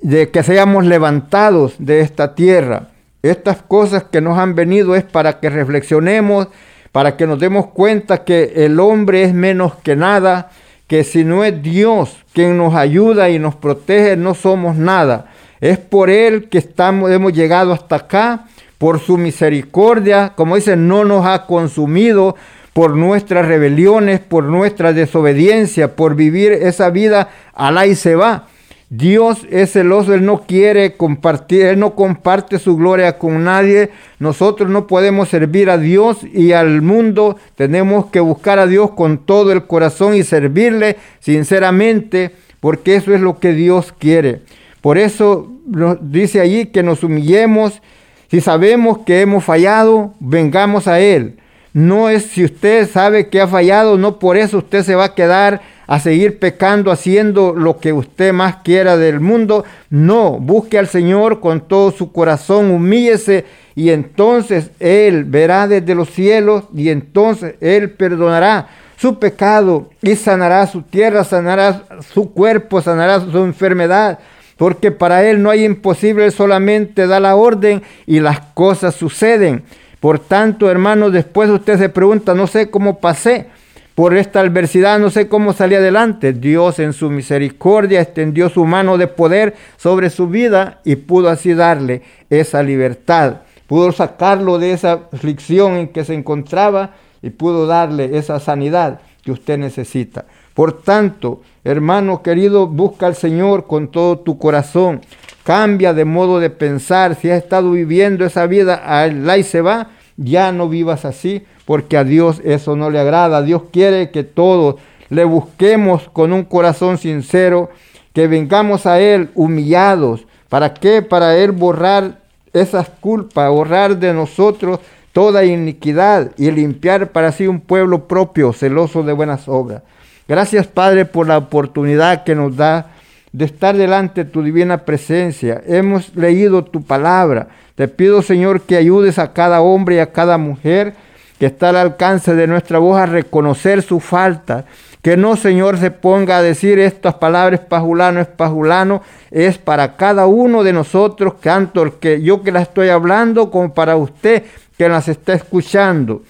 de que seamos levantados de esta tierra. Estas cosas que nos han venido es para que reflexionemos, para que nos demos cuenta que el hombre es menos que nada, que si no es Dios quien nos ayuda y nos protege, no somos nada. Es por Él que estamos, hemos llegado hasta acá, por su misericordia, como dice, no nos ha consumido, por nuestras rebeliones, por nuestra desobediencia, por vivir esa vida alá y se va. Dios es celoso, Él no quiere compartir, Él no comparte su gloria con nadie. Nosotros no podemos servir a Dios y al mundo. Tenemos que buscar a Dios con todo el corazón y servirle sinceramente, porque eso es lo que Dios quiere. Por eso nos dice allí que nos humillemos. Si sabemos que hemos fallado, vengamos a Él. No es si usted sabe que ha fallado, no por eso usted se va a quedar a seguir pecando, haciendo lo que usted más quiera del mundo. No, busque al Señor con todo su corazón, humíllese y entonces Él verá desde los cielos y entonces Él perdonará su pecado y sanará su tierra, sanará su cuerpo, sanará su enfermedad. Porque para Él no hay imposible, solamente da la orden y las cosas suceden. Por tanto, hermanos, después usted se pregunta, no sé cómo pasé por esta adversidad, no sé cómo salí adelante. Dios en su misericordia extendió su mano de poder sobre su vida y pudo así darle esa libertad. Pudo sacarlo de esa aflicción en que se encontraba y pudo darle esa sanidad que usted necesita. Por tanto, hermano querido, busca al Señor con todo tu corazón. Cambia de modo de pensar. Si has estado viviendo esa vida, la y se va, ya no vivas así, porque a Dios eso no le agrada. Dios quiere que todos le busquemos con un corazón sincero, que vengamos a Él humillados. ¿Para qué? Para Él borrar esas culpas, borrar de nosotros toda iniquidad y limpiar para sí un pueblo propio, celoso de buenas obras. Gracias Padre por la oportunidad que nos da de estar delante de tu divina presencia. Hemos leído tu palabra. Te pido Señor que ayudes a cada hombre y a cada mujer que está al alcance de nuestra voz a reconocer su falta. Que no, Señor, se ponga a decir estas palabras, pajulano es pajulano, es para cada uno de nosotros, tanto el que yo que la estoy hablando como para usted que las está escuchando.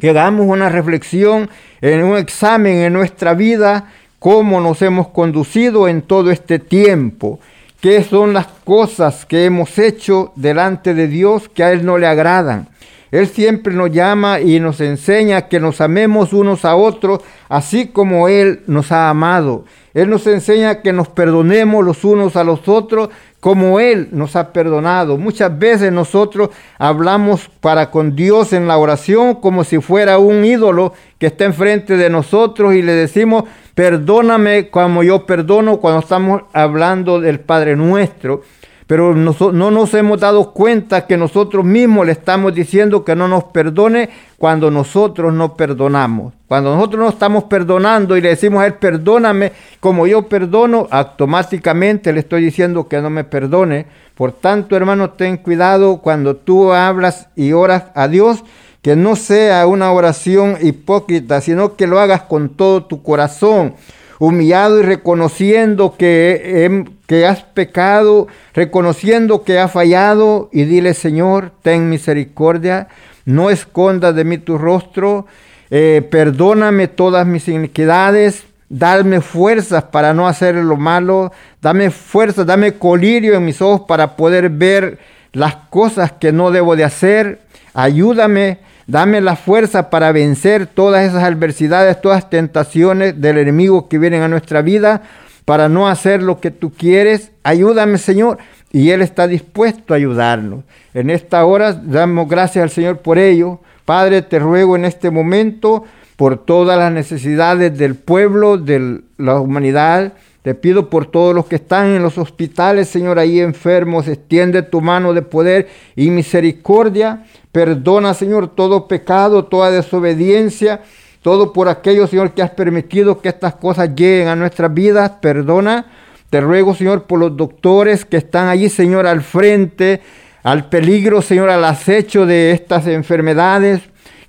Que hagamos una reflexión en un examen en nuestra vida, cómo nos hemos conducido en todo este tiempo, qué son las cosas que hemos hecho delante de Dios que a Él no le agradan. Él siempre nos llama y nos enseña que nos amemos unos a otros, así como Él nos ha amado. Él nos enseña que nos perdonemos los unos a los otros, como Él nos ha perdonado. Muchas veces nosotros hablamos para con Dios en la oración como si fuera un ídolo que está enfrente de nosotros y le decimos, perdóname como yo perdono cuando estamos hablando del Padre nuestro. Pero no nos hemos dado cuenta que nosotros mismos le estamos diciendo que no nos perdone cuando nosotros no perdonamos. Cuando nosotros no estamos perdonando y le decimos a Él, perdóname como yo perdono, automáticamente le estoy diciendo que no me perdone. Por tanto, hermano, ten cuidado cuando tú hablas y oras a Dios, que no sea una oración hipócrita, sino que lo hagas con todo tu corazón humillado y reconociendo que, que has pecado, reconociendo que has fallado y dile, Señor, ten misericordia, no escondas de mí tu rostro, eh, perdóname todas mis iniquidades, dame fuerzas para no hacer lo malo, dame fuerzas, dame colirio en mis ojos para poder ver las cosas que no debo de hacer, ayúdame Dame la fuerza para vencer todas esas adversidades, todas tentaciones del enemigo que vienen a nuestra vida, para no hacer lo que tú quieres. Ayúdame, Señor. Y Él está dispuesto a ayudarnos. En esta hora damos gracias al Señor por ello. Padre, te ruego en este momento por todas las necesidades del pueblo, de la humanidad. Te pido por todos los que están en los hospitales, Señor, ahí enfermos. Extiende tu mano de poder y misericordia Perdona, Señor, todo pecado, toda desobediencia, todo por aquello, Señor, que has permitido que estas cosas lleguen a nuestras vidas. Perdona. Te ruego, Señor, por los doctores que están allí, Señor, al frente, al peligro, Señor, al acecho de estas enfermedades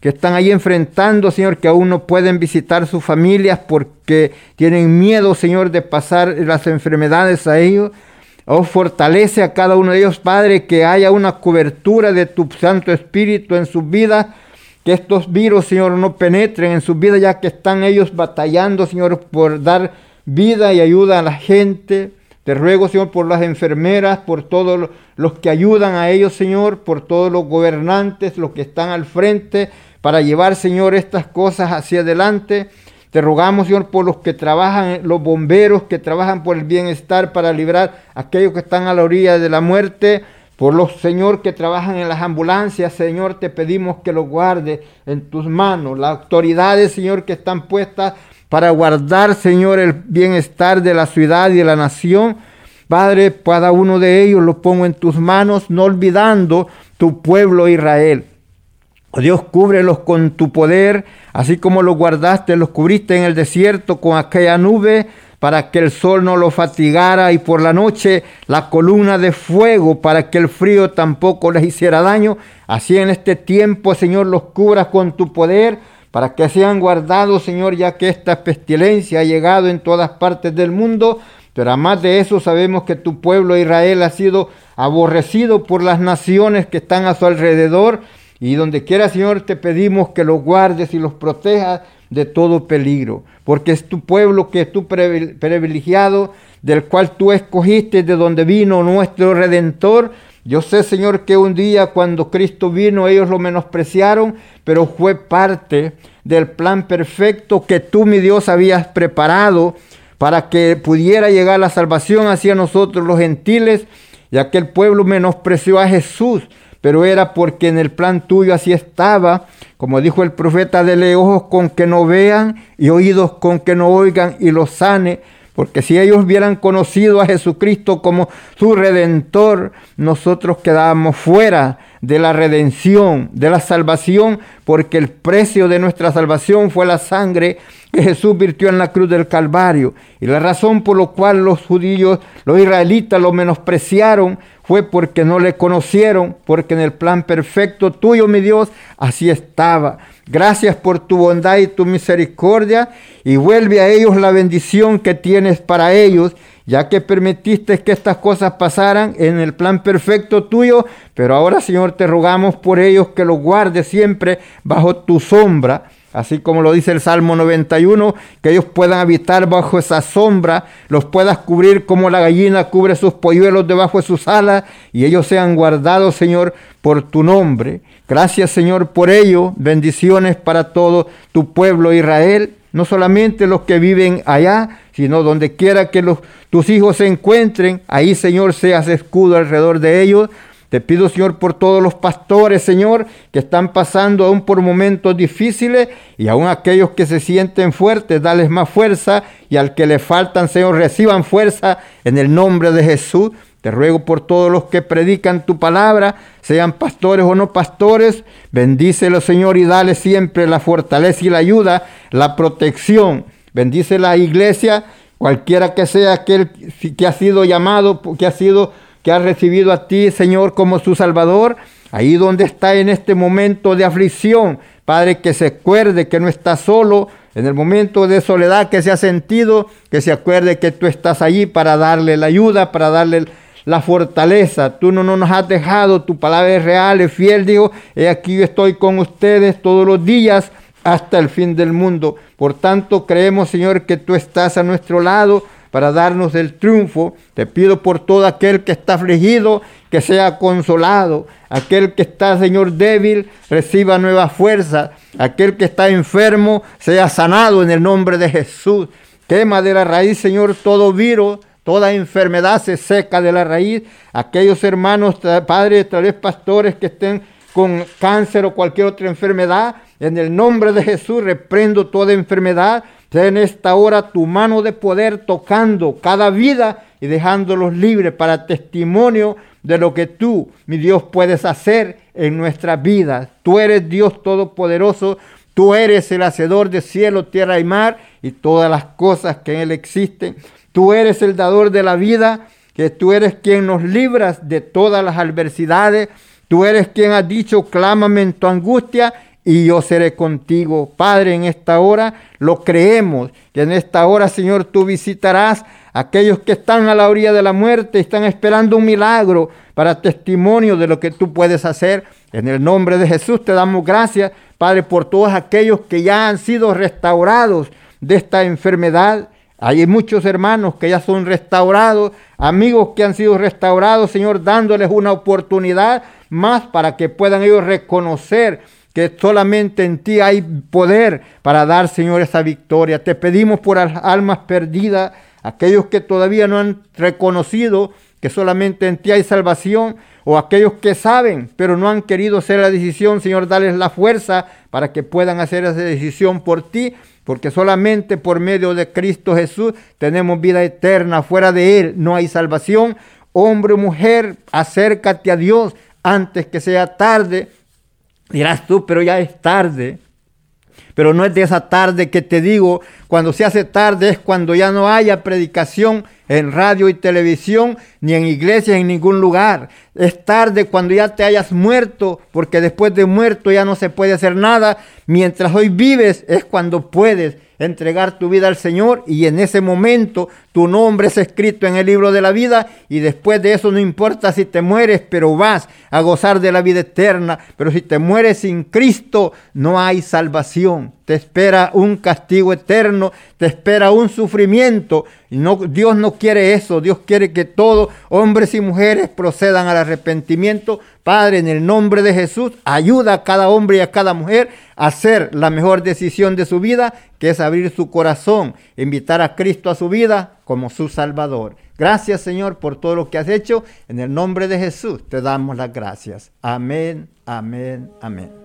que están ahí enfrentando, Señor, que aún no pueden visitar sus familias porque tienen miedo, Señor, de pasar las enfermedades a ellos. Oh, fortalece a cada uno de ellos, Padre, que haya una cobertura de tu Santo Espíritu en sus vidas, que estos virus, Señor, no penetren en sus vidas, ya que están ellos batallando, Señor, por dar vida y ayuda a la gente. Te ruego, Señor, por las enfermeras, por todos los que ayudan a ellos, Señor, por todos los gobernantes, los que están al frente, para llevar, Señor, estas cosas hacia adelante. Te rogamos, Señor, por los que trabajan, los bomberos que trabajan por el bienestar para librar a aquellos que están a la orilla de la muerte. Por los, Señor, que trabajan en las ambulancias, Señor, te pedimos que los guarde en tus manos. Las autoridades, Señor, que están puestas para guardar, Señor, el bienestar de la ciudad y de la nación. Padre, cada uno de ellos lo pongo en tus manos, no olvidando tu pueblo Israel. Oh Dios, cúbrelos con tu poder, así como los guardaste, los cubriste en el desierto con aquella nube para que el sol no los fatigara y por la noche la columna de fuego para que el frío tampoco les hiciera daño. Así en este tiempo, Señor, los cubras con tu poder para que sean guardados, Señor, ya que esta pestilencia ha llegado en todas partes del mundo. Pero además de eso sabemos que tu pueblo Israel ha sido aborrecido por las naciones que están a su alrededor Y donde quiera, Señor, te pedimos que los guardes y los protejas de todo peligro, porque es tu pueblo que es tu privilegiado, del cual tú escogiste, de donde vino nuestro Redentor. Yo sé, Señor, que un día cuando Cristo vino ellos lo menospreciaron, pero fue parte del plan perfecto que tú, mi Dios, habías preparado para que pudiera llegar la salvación hacia nosotros los gentiles, ya que el pueblo menospreció a Jesús, pero era porque en el plan tuyo así estaba, como dijo el profeta, dele ojos con que no vean y oídos con que no oigan y los sane, porque si ellos hubieran conocido a Jesucristo como su redentor, nosotros quedábamos fuera de la redención, de la salvación, porque el precio de nuestra salvación fue la sangre que Jesús virtió en la cruz del Calvario. Y la razón por la cual los judíos, los israelitas lo menospreciaron fue porque no le conocieron, porque en el plan perfecto tuyo, mi Dios, así estaba. Gracias por tu bondad y tu misericordia y vuelve a ellos la bendición que tienes para ellos, ya que permitiste que estas cosas pasaran en el plan perfecto tuyo, pero ahora Señor te rogamos por ellos que los guardes siempre bajo tu sombra así como lo dice el Salmo 91, que ellos puedan habitar bajo esa sombra, los puedas cubrir como la gallina cubre sus polluelos debajo de sus alas, y ellos sean guardados, Señor, por tu nombre. Gracias, Señor, por ello. Bendiciones para todo tu pueblo Israel, no solamente los que viven allá, sino donde quiera que tus hijos se encuentren, ahí, Señor, seas escudo alrededor de ellos te pido, Señor, por todos los pastores, Señor, que están pasando aún por momentos difíciles y aún aquellos que se sienten fuertes, dales más fuerza y al que le faltan, Señor, reciban fuerza en el nombre de Jesús. Te ruego por todos los que predican tu palabra, sean pastores o no pastores, bendícelo, Señor, y dale siempre la fortaleza y la ayuda, la protección. Bendice la iglesia, cualquiera que sea aquel que ha sido llamado, que ha sido que ha recibido a ti, Señor, como su Salvador, ahí donde está en este momento de aflicción, Padre, que se acuerde que no está solo, en el momento de soledad que se ha sentido, que se acuerde que tú estás allí para darle la ayuda, para darle la fortaleza. Tú no, nos has dejado, tu palabra es real, es fiel, digo, he aquí yo estoy con ustedes todos los días hasta el fin del mundo. Por tanto, creemos, Señor, que tú estás a nuestro lado para darnos el triunfo. Te pido por todo aquel que está afligido, que sea consolado. Aquel que está, Señor, débil, reciba nueva fuerza. Aquel que está enfermo, sea sanado en el nombre de Jesús. Quema de la raíz, Señor, todo virus, toda enfermedad se seca de la raíz. Aquellos hermanos, padres, tal vez pastores que estén con cáncer o cualquier otra enfermedad, en el nombre de Jesús reprendo toda enfermedad en esta hora tu mano de poder tocando cada vida y dejándolos libres para testimonio de lo que tú, mi Dios, puedes hacer en nuestras vidas. Tú eres Dios Todopoderoso, tú eres el hacedor de cielo, tierra y mar y todas las cosas que en él existen. Tú eres el dador de la vida, que tú eres quien nos libras de todas las adversidades. Tú eres quien ha dicho, clámame en tu angustia y yo seré contigo. Padre, en esta hora lo creemos, que en esta hora, Señor, tú visitarás a aquellos que están a la orilla de la muerte, están esperando un milagro para testimonio de lo que tú puedes hacer. En el nombre de Jesús te damos gracias, Padre, por todos aquellos que ya han sido restaurados de esta enfermedad. Hay muchos hermanos que ya son restaurados, amigos que han sido restaurados, Señor, dándoles una oportunidad más para que puedan ellos reconocer que solamente en ti hay poder para dar, Señor, esa victoria. Te pedimos por las almas perdidas, aquellos que todavía no han reconocido que solamente en ti hay salvación, o aquellos que saben, pero no han querido hacer la decisión, Señor, dales la fuerza para que puedan hacer esa decisión por ti, porque solamente por medio de Cristo Jesús tenemos vida eterna, fuera de Él no hay salvación. Hombre o mujer, acércate a Dios antes que sea tarde Dirás tú, pero ya es tarde. Pero no es de esa tarde que te digo, cuando se hace tarde es cuando ya no haya predicación en radio y televisión, ni en iglesia, en ningún lugar. Es tarde cuando ya te hayas muerto, porque después de muerto ya no se puede hacer nada. Mientras hoy vives es cuando puedes entregar tu vida al Señor y en ese momento tu nombre es escrito en el libro de la vida y después de eso no importa si te mueres, pero vas a gozar de la vida eterna. Pero si te mueres sin Cristo, no hay salvación. Te espera un castigo eterno, te espera un sufrimiento. No, Dios no quiere eso. Dios quiere que todos, hombres y mujeres, procedan al arrepentimiento. Padre, en el nombre de Jesús, ayuda a cada hombre y a cada mujer a hacer la mejor decisión de su vida, que es abrir su corazón, invitar a Cristo a su vida como su Salvador. Gracias Señor por todo lo que has hecho. En el nombre de Jesús te damos las gracias. Amén, amén, amén.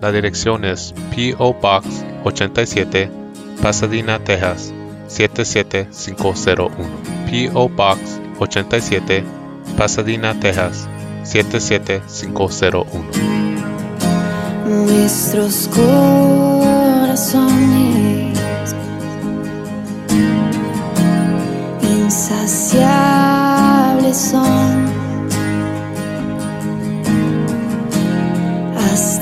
la dirección es P.O. Box 87, Pasadena, Texas 77501. P.O. Box 87, Pasadena, Texas 77501. Nuestros corazones insaciables son